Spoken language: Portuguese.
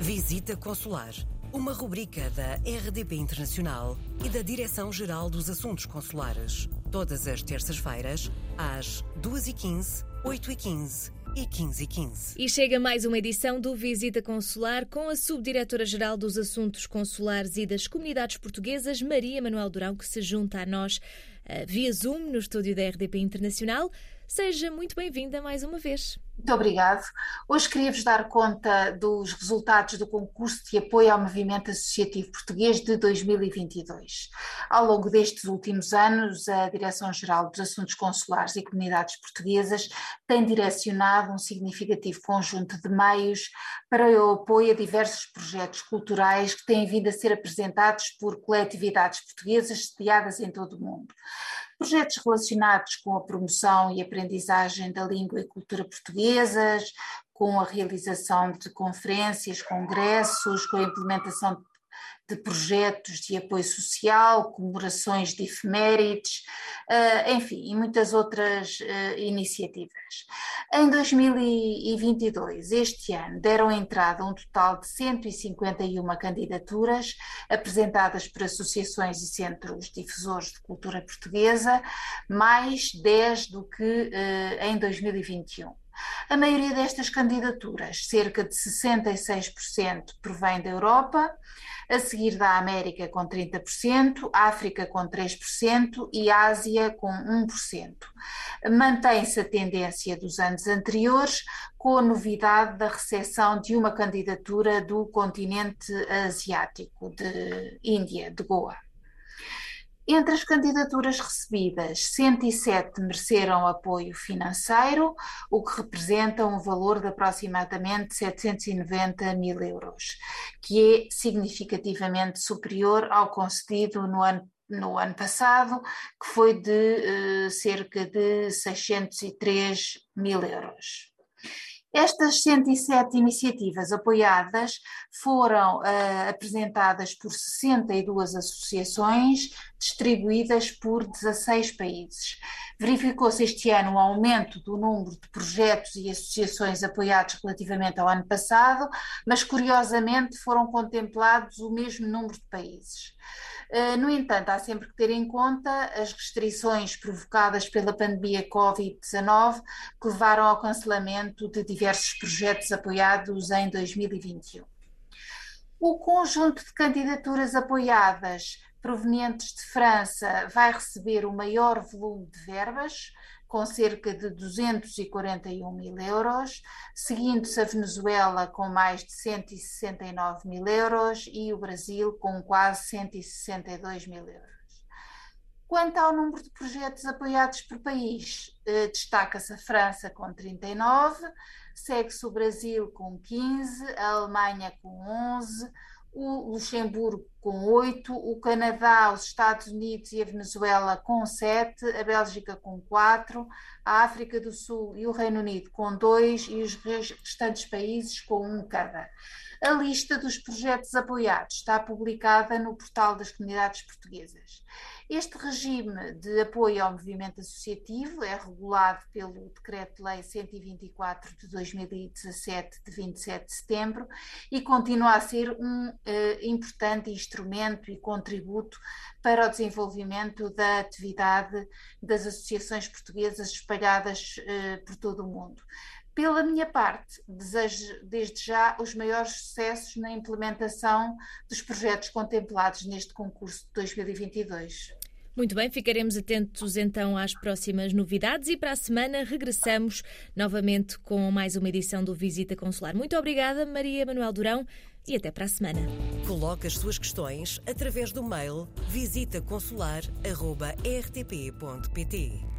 Visita Consular, uma rubrica da RDP Internacional e da Direção-Geral dos Assuntos Consulares. Todas as terças-feiras, às 2h15, 8h15 e 15 h 15. E chega mais uma edição do Visita Consular com a Subdiretora-Geral dos Assuntos Consulares e das Comunidades Portuguesas, Maria Manuel Durão, que se junta a nós uh, via Zoom no estúdio da RDP Internacional. Seja muito bem-vinda mais uma vez. Muito obrigado. Hoje queria-vos dar conta dos resultados do concurso de apoio ao movimento associativo português de 2022. Ao longo destes últimos anos, a Direção-Geral dos Assuntos Consulares e Comunidades Portuguesas tem direcionado um significativo conjunto de meios para o apoio a diversos projetos culturais que têm vindo a ser apresentados por coletividades portuguesas sediadas em todo o mundo projetos relacionados com a promoção e aprendizagem da língua e cultura portuguesas, com a realização de conferências, congressos, com a implementação de projetos de apoio social, comemorações de efemérides, uh, enfim, e muitas outras uh, iniciativas. Em 2022, este ano, deram entrada um total de 151 candidaturas apresentadas por associações e centros difusores de cultura portuguesa, mais 10 do que uh, em 2021. A maioria destas candidaturas, cerca de 66%, provém da Europa, a seguir da América com 30%, África com 3% e Ásia com 1%. Mantém-se a tendência dos anos anteriores, com a novidade da recepção de uma candidatura do continente asiático, de Índia, de Goa. Entre as candidaturas recebidas, 107 mereceram apoio financeiro, o que representa um valor de aproximadamente 790 mil euros, que é significativamente superior ao concedido no ano no ano passado, que foi de uh, cerca de 603 mil euros. Estas 107 iniciativas apoiadas foram uh, apresentadas por 62 associações, distribuídas por 16 países. Verificou-se este ano um aumento do número de projetos e associações apoiados relativamente ao ano passado, mas curiosamente foram contemplados o mesmo número de países. Eh, no entanto, há sempre que ter em conta as restrições provocadas pela pandemia Covid-19 que levaram ao cancelamento de diversos projetos apoiados em 2021. O conjunto de candidaturas apoiadas provenientes de França vai receber o maior volume de verbas, com cerca de 241 mil euros, seguindo-se a Venezuela com mais de 169 mil euros e o Brasil com quase 162 mil euros. Quanto ao número de projetos apoiados por país, eh, destaca-se a França com 39, segue-se o Brasil com 15, a Alemanha com 11, o Luxemburgo com 8, o Canadá, os Estados Unidos e a Venezuela com 7, a Bélgica com 4, a África do Sul e o Reino Unido com 2 e os restantes países com 1 cada. A lista dos projetos apoiados está publicada no portal das comunidades portuguesas. Este regime de apoio ao movimento associativo é regulado pelo Decreto-Lei 124 de 2017, de 27 de setembro, e continua a ser um uh, importante instrumento e contributo para o desenvolvimento da atividade das associações portuguesas espalhadas uh, por todo o mundo. Pela minha parte, desejo desde já os maiores sucessos na implementação dos projetos contemplados neste concurso de 2022. Muito bem, ficaremos atentos então às próximas novidades e para a semana regressamos novamente com mais uma edição do Visita Consular. Muito obrigada, Maria Manuel Durão, e até para a semana. Coloque as suas questões através do mail visitaconsular.rtp.pt.